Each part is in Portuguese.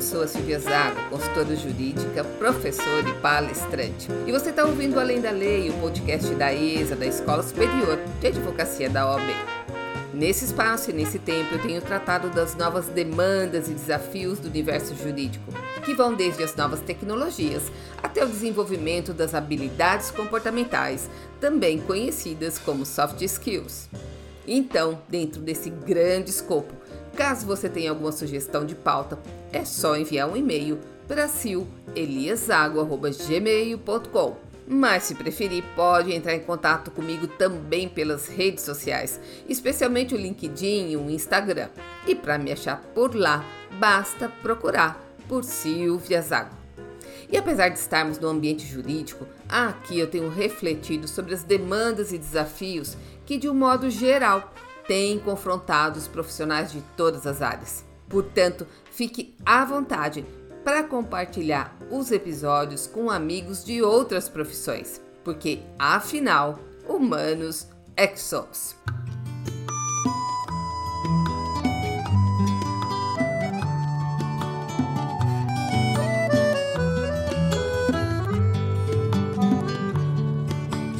Eu sou a Silvia Zago, consultora jurídica, professora e palestrante. E você está ouvindo Além da Lei, o podcast da ESA, da Escola Superior de Advocacia da OAB. Nesse espaço e nesse tempo eu tenho tratado das novas demandas e desafios do universo jurídico, que vão desde as novas tecnologias até o desenvolvimento das habilidades comportamentais, também conhecidas como soft skills. Então, dentro desse grande escopo, Caso você tenha alguma sugestão de pauta, é só enviar um e-mail para sileliasago.gmail.com. Mas se preferir, pode entrar em contato comigo também pelas redes sociais, especialmente o LinkedIn e o Instagram. E para me achar por lá, basta procurar por Silvia Zago. E apesar de estarmos no ambiente jurídico, aqui eu tenho refletido sobre as demandas e desafios que, de um modo geral, tem confrontado os profissionais de todas as áreas. Portanto, fique à vontade para compartilhar os episódios com amigos de outras profissões, porque afinal, humanos é que somos.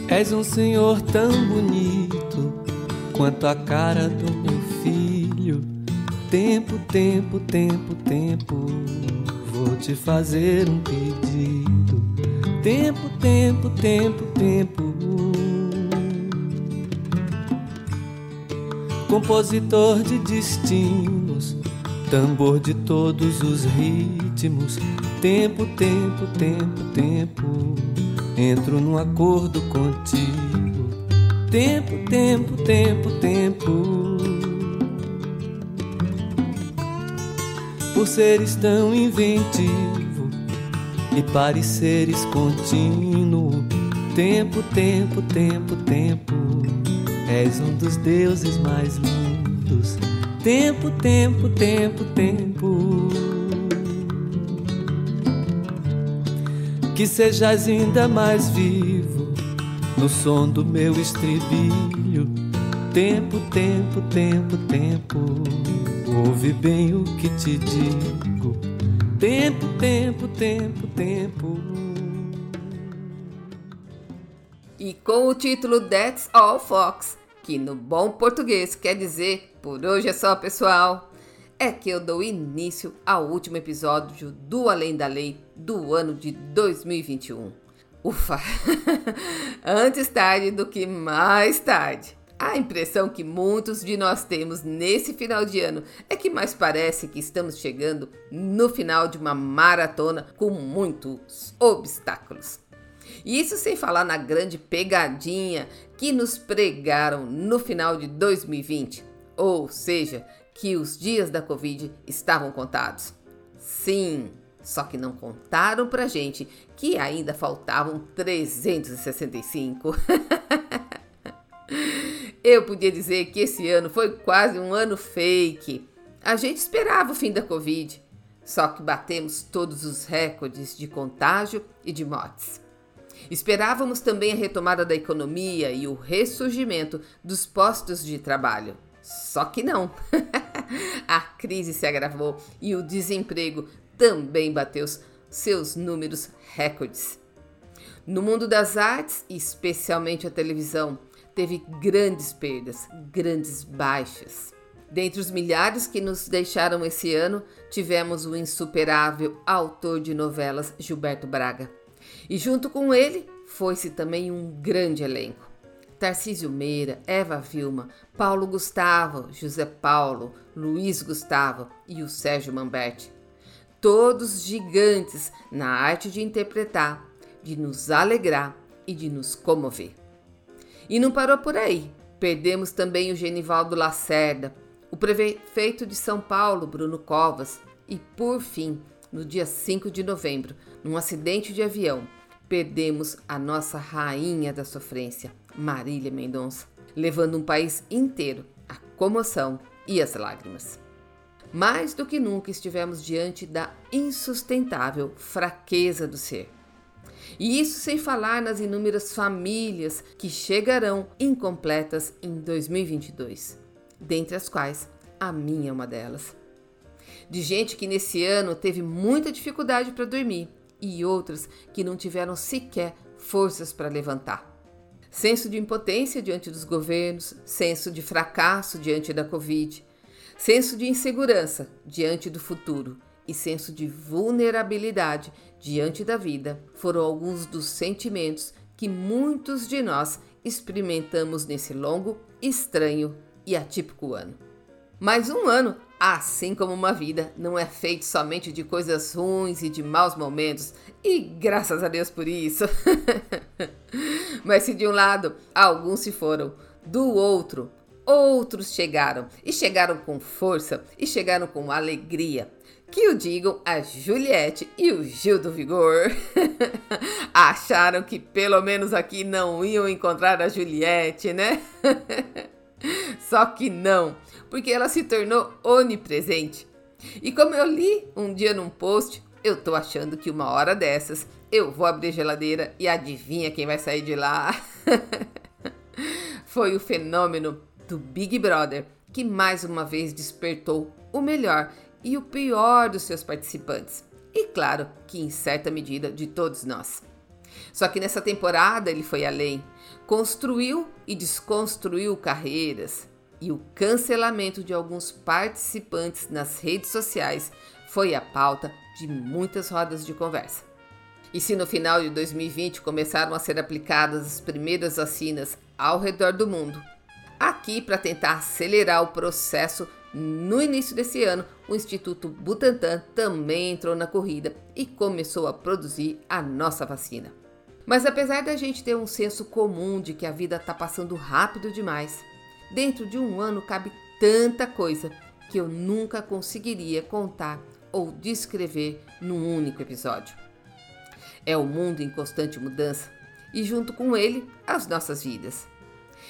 És um senhor tão bonito quanto a cara do meu filho. Tempo, tempo, tempo, tempo, vou te fazer um pedido. Tempo, tempo, tempo, tempo. Compositor de destinos, tambor de todos os ritmos. Tempo, tempo, tempo, tempo. Entro num acordo contigo Tempo, tempo, tempo, tempo. Por seres tão inventivo e pareceres contínuo. Tempo, tempo, tempo, tempo. És um dos deuses mais lindos. Tempo, tempo, tempo, tempo. Que sejas ainda mais vivo no som do meu estribilho. Tempo, tempo, tempo, tempo. Ouve bem o que te digo. Tempo, tempo, tempo, tempo. E com o título That's All Fox, que no bom português quer dizer por hoje é só, pessoal, é que eu dou início ao último episódio do Além da Lei do ano de 2021. Ufa! Antes tarde do que mais tarde. A impressão que muitos de nós temos nesse final de ano é que mais parece que estamos chegando no final de uma maratona com muitos obstáculos. Isso sem falar na grande pegadinha que nos pregaram no final de 2020, ou seja, que os dias da Covid estavam contados. Sim, só que não contaram pra gente que ainda faltavam 365. Eu podia dizer que esse ano foi quase um ano fake. A gente esperava o fim da Covid, só que batemos todos os recordes de contágio e de mortes. Esperávamos também a retomada da economia e o ressurgimento dos postos de trabalho. Só que não. a crise se agravou e o desemprego também bateu seus números recordes. No mundo das artes, especialmente a televisão, teve grandes perdas, grandes baixas. Dentre os milhares que nos deixaram esse ano, tivemos o insuperável autor de novelas Gilberto Braga. E junto com ele, foi-se também um grande elenco. Tarcísio Meira, Eva Vilma, Paulo Gustavo, José Paulo, Luiz Gustavo e o Sérgio Mamberti todos gigantes na arte de interpretar, de nos alegrar e de nos comover. E não parou por aí. Perdemos também o Genivaldo Lacerda, o prefeito de São Paulo, Bruno Covas, e por fim, no dia 5 de novembro, num acidente de avião, perdemos a nossa rainha da sofrência, Marília Mendonça, levando um país inteiro à comoção e às lágrimas. Mais do que nunca estivemos diante da insustentável fraqueza do ser. E isso sem falar nas inúmeras famílias que chegarão incompletas em 2022, dentre as quais a minha é uma delas. De gente que nesse ano teve muita dificuldade para dormir e outras que não tiveram sequer forças para levantar. Senso de impotência diante dos governos, senso de fracasso diante da Covid, senso de insegurança diante do futuro e senso de vulnerabilidade diante da vida foram alguns dos sentimentos que muitos de nós experimentamos nesse longo, estranho e atípico ano. Mas um ano Assim como uma vida não é feito somente de coisas ruins e de maus momentos, e graças a Deus por isso. Mas se de um lado alguns se foram, do outro outros chegaram, e chegaram com força, e chegaram com alegria. Que o digam a Juliette e o Gil do Vigor. Acharam que pelo menos aqui não iam encontrar a Juliette, né? Só que não porque ela se tornou onipresente. E como eu li um dia num post, eu tô achando que uma hora dessas eu vou abrir a geladeira e adivinha quem vai sair de lá? Foi o fenômeno do Big Brother que mais uma vez despertou o melhor e o pior dos seus participantes. E claro que em certa medida de todos nós. Só que nessa temporada ele foi além, construiu e desconstruiu carreiras, e o cancelamento de alguns participantes nas redes sociais foi a pauta de muitas rodas de conversa. E se no final de 2020 começaram a ser aplicadas as primeiras vacinas ao redor do mundo, aqui para tentar acelerar o processo, no início desse ano, o Instituto Butantan também entrou na corrida e começou a produzir a nossa vacina. Mas apesar da gente ter um senso comum de que a vida está passando rápido demais, Dentro de um ano cabe tanta coisa que eu nunca conseguiria contar ou descrever num único episódio. É o mundo em constante mudança e, junto com ele, as nossas vidas.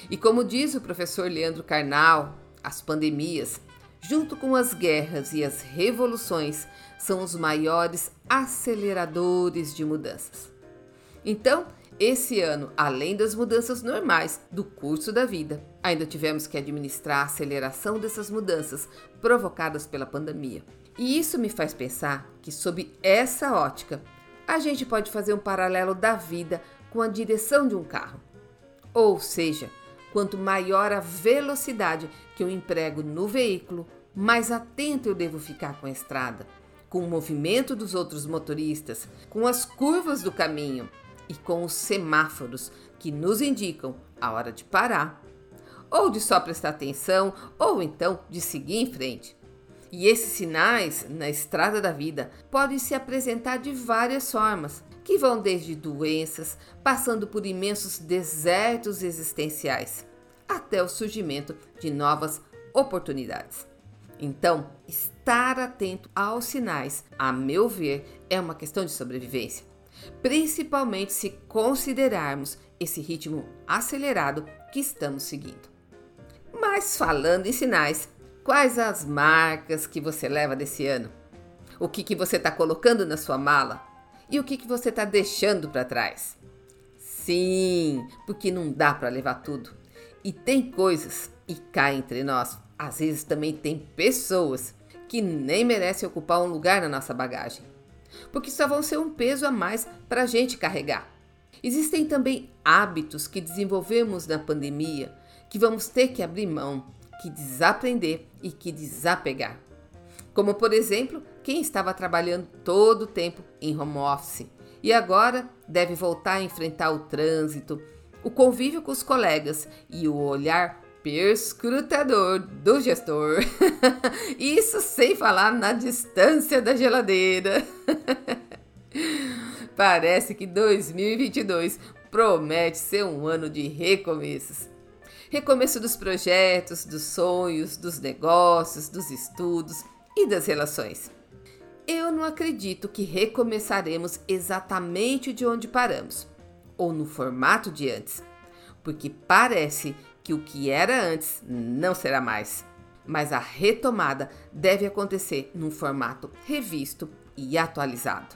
E como diz o professor Leandro Carnal, as pandemias, junto com as guerras e as revoluções, são os maiores aceleradores de mudanças. Então, esse ano, além das mudanças normais do curso da vida, ainda tivemos que administrar a aceleração dessas mudanças provocadas pela pandemia. E isso me faz pensar que, sob essa ótica, a gente pode fazer um paralelo da vida com a direção de um carro. Ou seja, quanto maior a velocidade que eu emprego no veículo, mais atento eu devo ficar com a estrada, com o movimento dos outros motoristas, com as curvas do caminho e com os semáforos que nos indicam a hora de parar, ou de só prestar atenção, ou então de seguir em frente. E esses sinais na estrada da vida podem se apresentar de várias formas, que vão desde doenças, passando por imensos desertos existenciais, até o surgimento de novas oportunidades. Então, estar atento aos sinais, a meu ver, é uma questão de sobrevivência principalmente se considerarmos esse ritmo acelerado que estamos seguindo. Mas falando em sinais, quais as marcas que você leva desse ano? O que, que você está colocando na sua mala? E o que, que você está deixando para trás? Sim, porque não dá para levar tudo. E tem coisas, e cá entre nós, às vezes também tem pessoas que nem merecem ocupar um lugar na nossa bagagem porque só vão ser um peso a mais para a gente carregar. Existem também hábitos que desenvolvemos na pandemia que vamos ter que abrir mão, que desaprender e que desapegar. Como, por exemplo, quem estava trabalhando todo o tempo em home office e agora deve voltar a enfrentar o trânsito, o convívio com os colegas e o olhar perscrutador do gestor. Isso sem falar na distância da geladeira. Parece que 2022 promete ser um ano de recomeços. Recomeço dos projetos, dos sonhos, dos negócios, dos estudos e das relações. Eu não acredito que recomeçaremos exatamente de onde paramos, ou no formato de antes, porque parece que o que era antes não será mais. Mas a retomada deve acontecer num formato revisto e atualizado.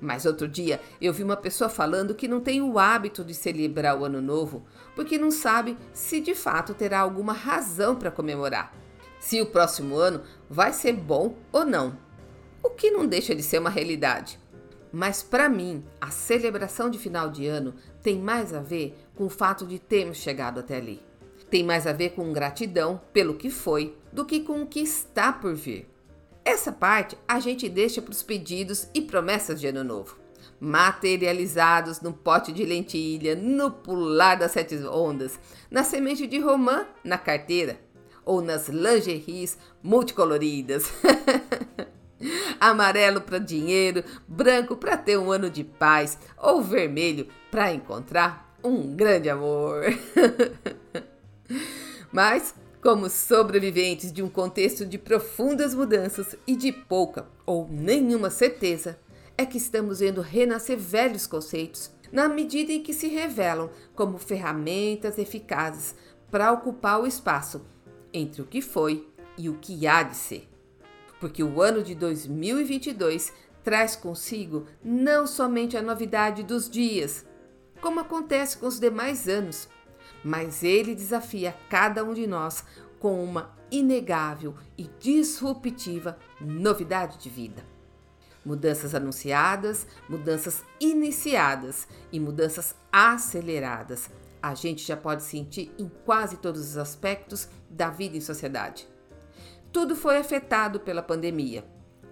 Mas outro dia eu vi uma pessoa falando que não tem o hábito de celebrar o ano novo porque não sabe se de fato terá alguma razão para comemorar. Se o próximo ano vai ser bom ou não, o que não deixa de ser uma realidade. Mas para mim, a celebração de final de ano tem mais a ver com o fato de termos chegado até ali. Tem mais a ver com gratidão pelo que foi do que com o que está por vir. Essa parte a gente deixa para os pedidos e promessas de ano novo, materializados no pote de lentilha, no pular das sete ondas, na semente de romã na carteira ou nas lingeries multicoloridas. Amarelo para dinheiro, branco para ter um ano de paz ou vermelho para encontrar um grande amor. Mas, como sobreviventes de um contexto de profundas mudanças e de pouca ou nenhuma certeza, é que estamos vendo renascer velhos conceitos na medida em que se revelam como ferramentas eficazes para ocupar o espaço entre o que foi e o que há de ser. Porque o ano de 2022 traz consigo não somente a novidade dos dias, como acontece com os demais anos, mas ele desafia cada um de nós com uma inegável e disruptiva novidade de vida. Mudanças anunciadas, mudanças iniciadas e mudanças aceleradas. A gente já pode sentir em quase todos os aspectos da vida em sociedade. Tudo foi afetado pela pandemia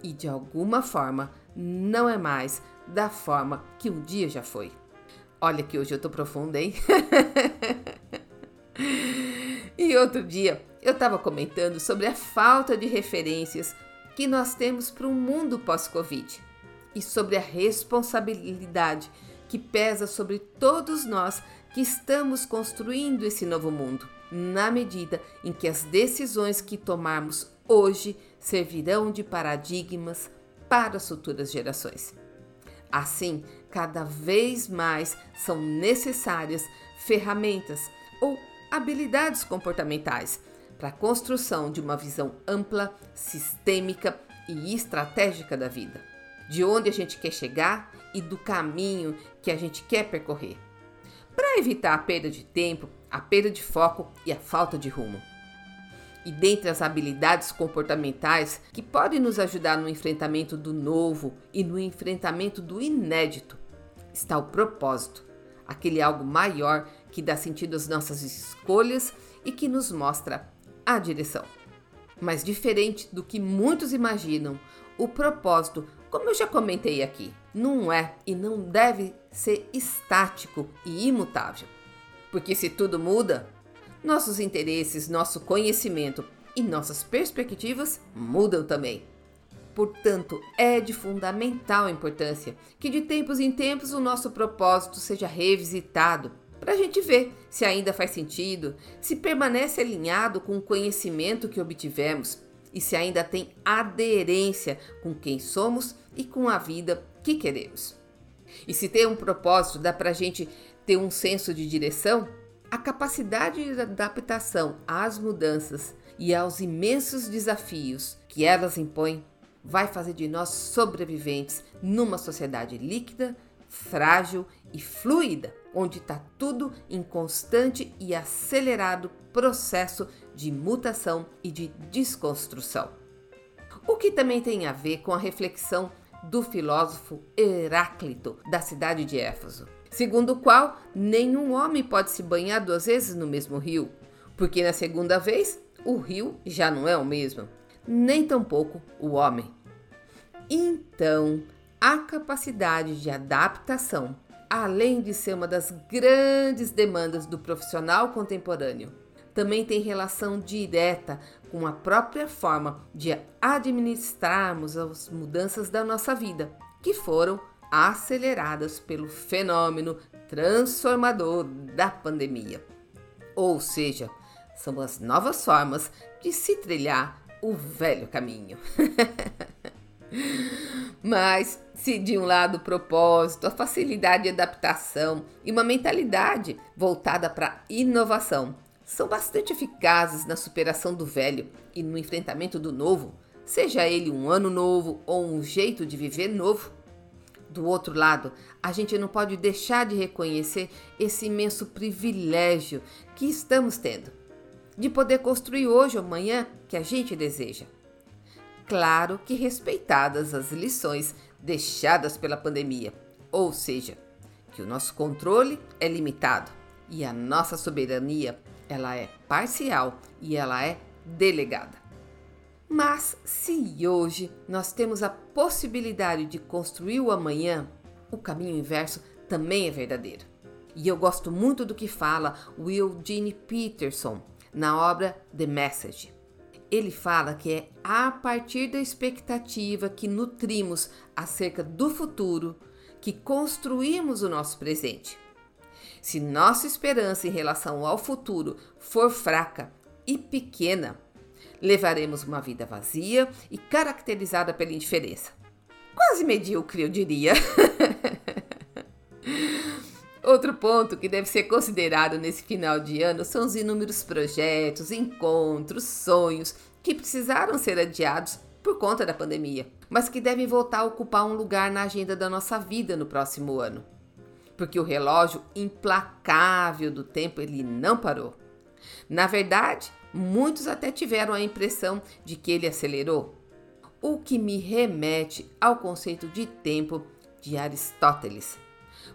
e, de alguma forma, não é mais da forma que um dia já foi. Olha que hoje eu tô profunda, hein? e outro dia eu estava comentando sobre a falta de referências que nós temos para um mundo pós-Covid e sobre a responsabilidade que pesa sobre todos nós que estamos construindo esse novo mundo, na medida em que as decisões que tomarmos hoje servirão de paradigmas para as futuras gerações. Assim, cada vez mais são necessárias ferramentas ou habilidades comportamentais para a construção de uma visão ampla, sistêmica e estratégica da vida, de onde a gente quer chegar e do caminho que a gente quer percorrer, para evitar a perda de tempo, a perda de foco e a falta de rumo. E dentre as habilidades comportamentais que podem nos ajudar no enfrentamento do novo e no enfrentamento do inédito, está o propósito, aquele algo maior que dá sentido às nossas escolhas e que nos mostra a direção. Mas diferente do que muitos imaginam, o propósito, como eu já comentei aqui, não é e não deve ser estático e imutável. Porque se tudo muda, nossos interesses, nosso conhecimento e nossas perspectivas mudam também. Portanto, é de fundamental importância que de tempos em tempos o nosso propósito seja revisitado para a gente ver se ainda faz sentido, se permanece alinhado com o conhecimento que obtivemos e se ainda tem aderência com quem somos e com a vida que queremos. E se ter um propósito dá para a gente ter um senso de direção, a capacidade de adaptação às mudanças e aos imensos desafios que elas impõem vai fazer de nós sobreviventes numa sociedade líquida, frágil e fluida, onde está tudo em constante e acelerado processo de mutação e de desconstrução. O que também tem a ver com a reflexão do filósofo Heráclito, da cidade de Éfeso, segundo o qual nenhum homem pode se banhar duas vezes no mesmo rio, porque na segunda vez o rio já não é o mesmo nem tampouco o homem. Então, a capacidade de adaptação, além de ser uma das grandes demandas do profissional contemporâneo, também tem relação direta com a própria forma de administrarmos as mudanças da nossa vida, que foram aceleradas pelo fenômeno transformador da pandemia. Ou seja, são as novas formas de se trilhar o velho caminho. Mas se de um lado o propósito, a facilidade de adaptação e uma mentalidade voltada para inovação são bastante eficazes na superação do velho e no enfrentamento do novo, seja ele um ano novo ou um jeito de viver novo. Do outro lado, a gente não pode deixar de reconhecer esse imenso privilégio que estamos tendo de poder construir hoje ou amanhã que a gente deseja. Claro que respeitadas as lições deixadas pela pandemia, ou seja, que o nosso controle é limitado e a nossa soberania ela é parcial e ela é delegada. Mas se hoje nós temos a possibilidade de construir o amanhã, o caminho inverso também é verdadeiro. E eu gosto muito do que fala Will Gene Peterson na obra The Message. Ele fala que é a partir da expectativa que nutrimos acerca do futuro que construímos o nosso presente. Se nossa esperança em relação ao futuro for fraca e pequena, levaremos uma vida vazia e caracterizada pela indiferença. Quase medíocre, eu diria. Outro ponto que deve ser considerado nesse final de ano são os inúmeros projetos, encontros, sonhos que precisaram ser adiados por conta da pandemia, mas que devem voltar a ocupar um lugar na agenda da nossa vida no próximo ano. Porque o relógio implacável do tempo ele não parou. Na verdade, muitos até tiveram a impressão de que ele acelerou, o que me remete ao conceito de tempo de Aristóteles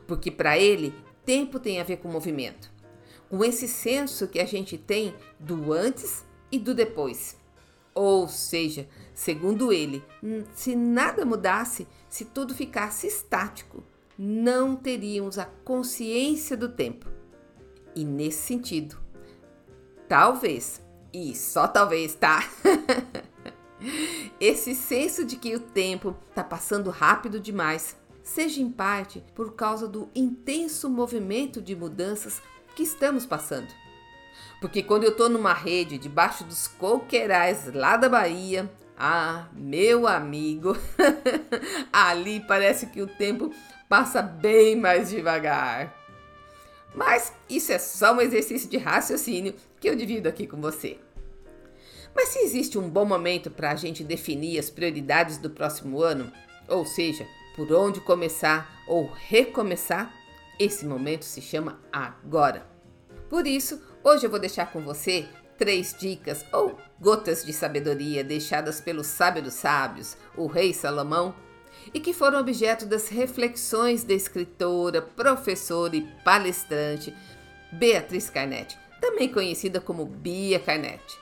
porque para ele tempo tem a ver com movimento, com esse senso que a gente tem do antes e do depois. Ou seja, segundo ele, se nada mudasse, se tudo ficasse estático, não teríamos a consciência do tempo. E nesse sentido, talvez, e só talvez, tá? Esse senso de que o tempo está passando rápido demais seja em parte por causa do intenso movimento de mudanças que estamos passando. Porque quando eu estou numa rede debaixo dos coqueirais lá da Bahia, ah, meu amigo, ali parece que o tempo passa bem mais devagar. Mas isso é só um exercício de raciocínio que eu divido aqui com você. Mas se existe um bom momento para a gente definir as prioridades do próximo ano, ou seja, por onde começar ou recomeçar, esse momento se chama agora. Por isso, hoje eu vou deixar com você três dicas ou gotas de sabedoria deixadas pelo sábio dos sábios, o rei Salomão, e que foram objeto das reflexões da escritora, professora e palestrante Beatriz Carnetti, também conhecida como Bia Carnetti.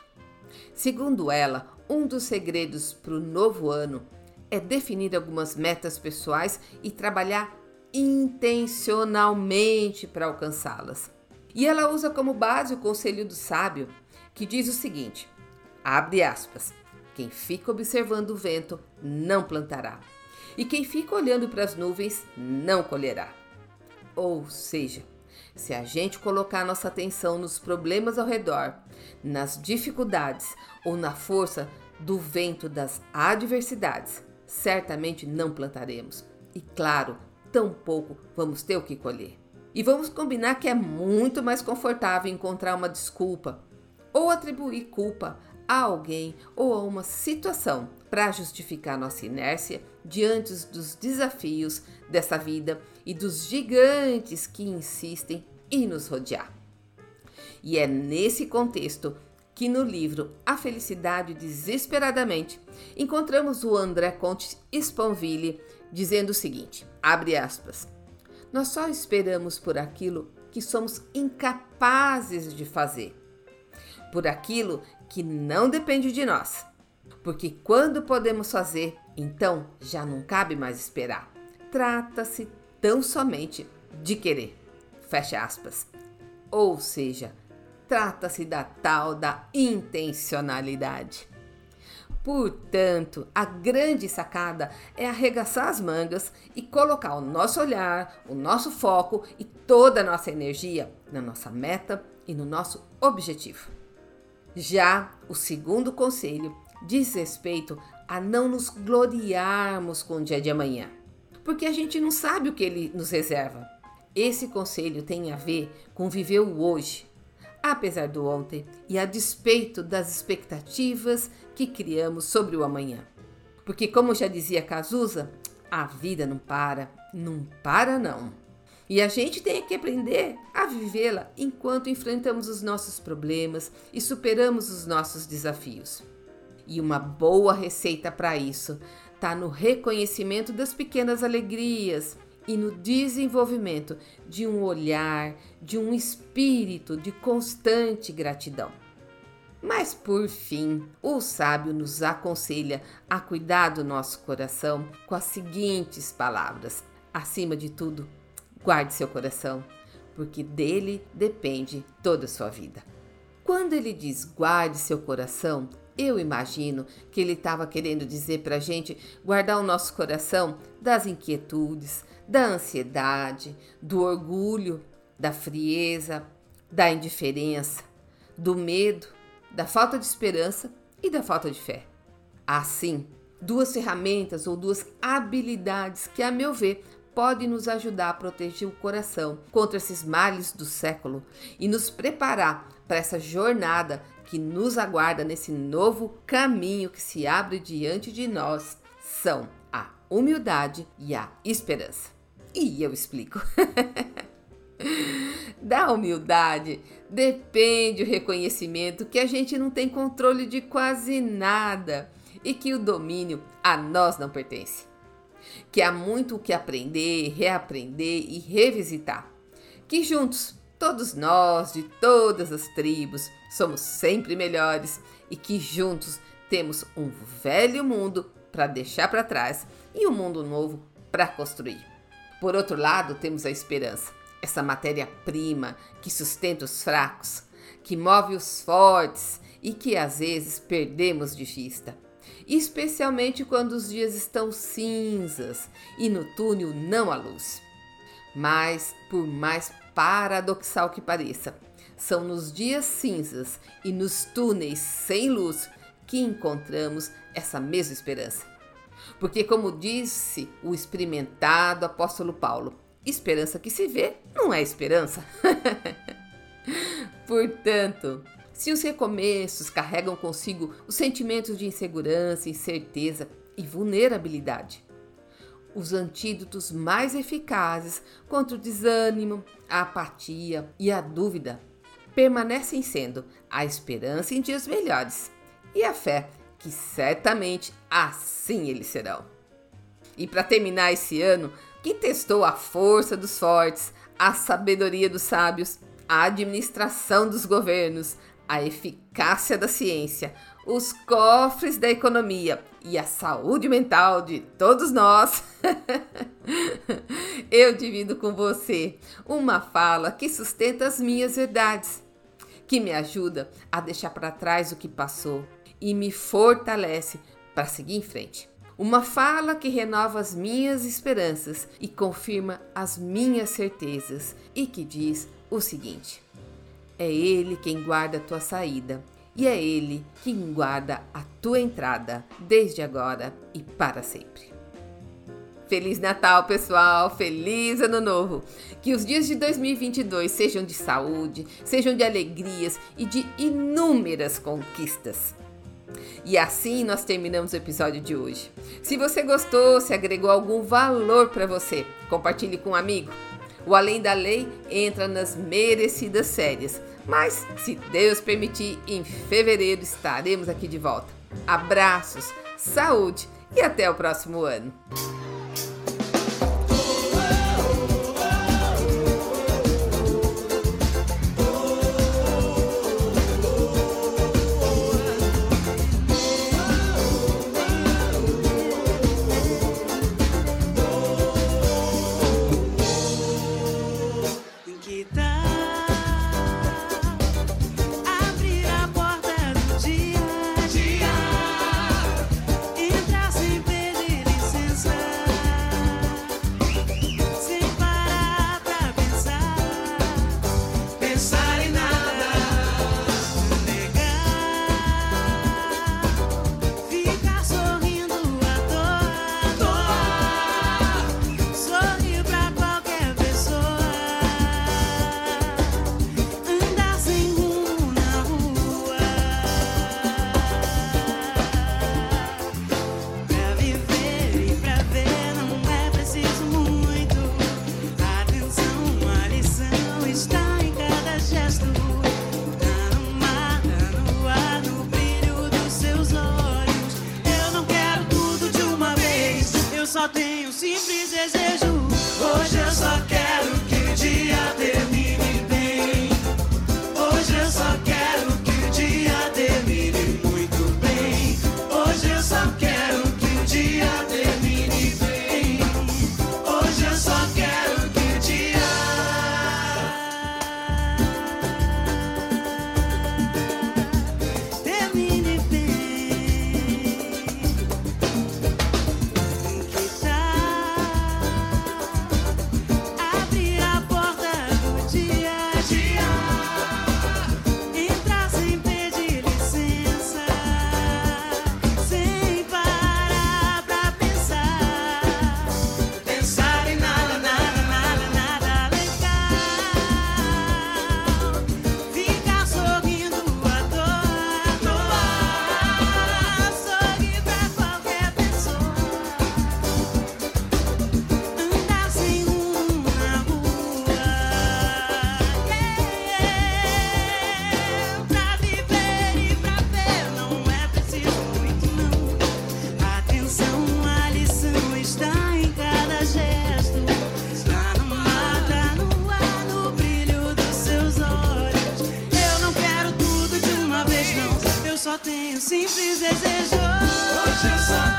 Segundo ela, um dos segredos para o novo ano é definir algumas metas pessoais e trabalhar intencionalmente para alcançá-las. E ela usa como base o conselho do sábio, que diz o seguinte: abre aspas. Quem fica observando o vento não plantará, e quem fica olhando para as nuvens não colherá. Ou seja, se a gente colocar nossa atenção nos problemas ao redor, nas dificuldades ou na força do vento das adversidades, certamente não plantaremos. E claro, tampouco vamos ter o que colher. E vamos combinar que é muito mais confortável encontrar uma desculpa ou atribuir culpa a alguém ou a uma situação para justificar nossa inércia diante dos desafios dessa vida e dos gigantes que insistem em nos rodear. E é nesse contexto que no livro A Felicidade Desesperadamente encontramos o André Conte Sponville dizendo o seguinte: abre aspas. Nós só esperamos por aquilo que somos incapazes de fazer, por aquilo que não depende de nós. Porque quando podemos fazer, então já não cabe mais esperar. Trata-se tão somente de querer. Fecha aspas. Ou seja, Trata-se da tal da intencionalidade. Portanto, a grande sacada é arregaçar as mangas e colocar o nosso olhar, o nosso foco e toda a nossa energia na nossa meta e no nosso objetivo. Já o segundo conselho diz respeito a não nos gloriarmos com o dia de amanhã, porque a gente não sabe o que ele nos reserva. Esse conselho tem a ver com viver o hoje, apesar do ontem e a despeito das expectativas que criamos sobre o amanhã. Porque, como já dizia Cazuza, a vida não para, não para não. E a gente tem que aprender a vivê-la enquanto enfrentamos os nossos problemas e superamos os nossos desafios. E uma boa receita para isso está no reconhecimento das pequenas alegrias e no desenvolvimento de um olhar, de um espírito de constante gratidão. Mas por fim, o sábio nos aconselha a cuidar do nosso coração com as seguintes palavras: acima de tudo, guarde seu coração, porque dele depende toda a sua vida. Quando ele diz guarde seu coração, eu imagino que ele estava querendo dizer para a gente guardar o nosso coração das inquietudes, da ansiedade, do orgulho, da frieza, da indiferença, do medo, da falta de esperança e da falta de fé. Assim, duas ferramentas ou duas habilidades que, a meu ver, podem nos ajudar a proteger o coração contra esses males do século e nos preparar para essa jornada que nos aguarda nesse novo caminho que se abre diante de nós são a humildade e a esperança. E eu explico. da humildade depende o reconhecimento que a gente não tem controle de quase nada e que o domínio a nós não pertence. Que há muito o que aprender, reaprender e revisitar. Que juntos, todos nós, de todas as tribos, somos sempre melhores e que juntos temos um velho mundo para deixar para trás e um mundo novo para construir. Por outro lado, temos a esperança essa matéria-prima que sustenta os fracos, que move os fortes e que às vezes perdemos de vista. Especialmente quando os dias estão cinzas e no túnel não há luz. Mas, por mais paradoxal que pareça, são nos dias cinzas e nos túneis sem luz que encontramos essa mesma esperança. Porque, como disse o experimentado apóstolo Paulo, Esperança que se vê não é esperança. Portanto, se os recomeços carregam consigo os sentimentos de insegurança, incerteza e vulnerabilidade, os antídotos mais eficazes contra o desânimo, a apatia e a dúvida permanecem sendo a esperança em dias melhores e a fé que certamente assim eles serão. E para terminar esse ano, que testou a força dos fortes, a sabedoria dos sábios, a administração dos governos, a eficácia da ciência, os cofres da economia e a saúde mental de todos nós. Eu divido com você uma fala que sustenta as minhas verdades, que me ajuda a deixar para trás o que passou e me fortalece para seguir em frente. Uma fala que renova as minhas esperanças e confirma as minhas certezas e que diz o seguinte: É Ele quem guarda a tua saída e é Ele quem guarda a tua entrada, desde agora e para sempre. Feliz Natal, pessoal! Feliz Ano Novo! Que os dias de 2022 sejam de saúde, sejam de alegrias e de inúmeras conquistas. E assim nós terminamos o episódio de hoje. Se você gostou, se agregou algum valor para você, compartilhe com um amigo. O Além da Lei entra nas merecidas férias, mas se Deus permitir, em fevereiro estaremos aqui de volta. Abraços, saúde e até o próximo ano.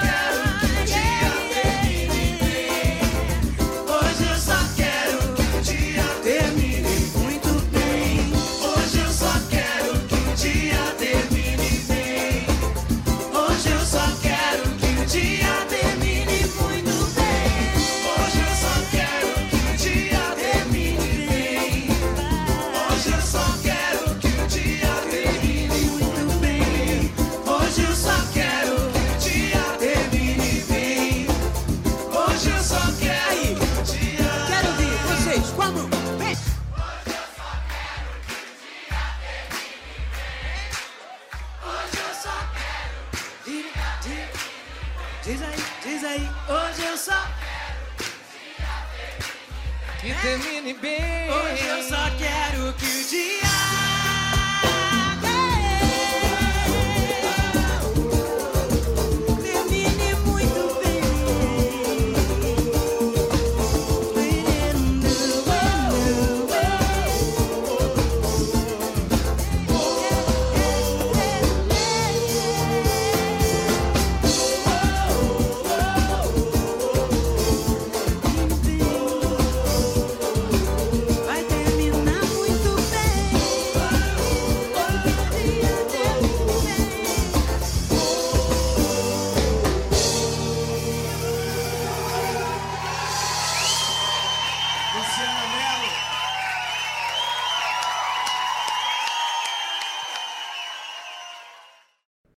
Que termine bem. Hoje eu só quero que o dia.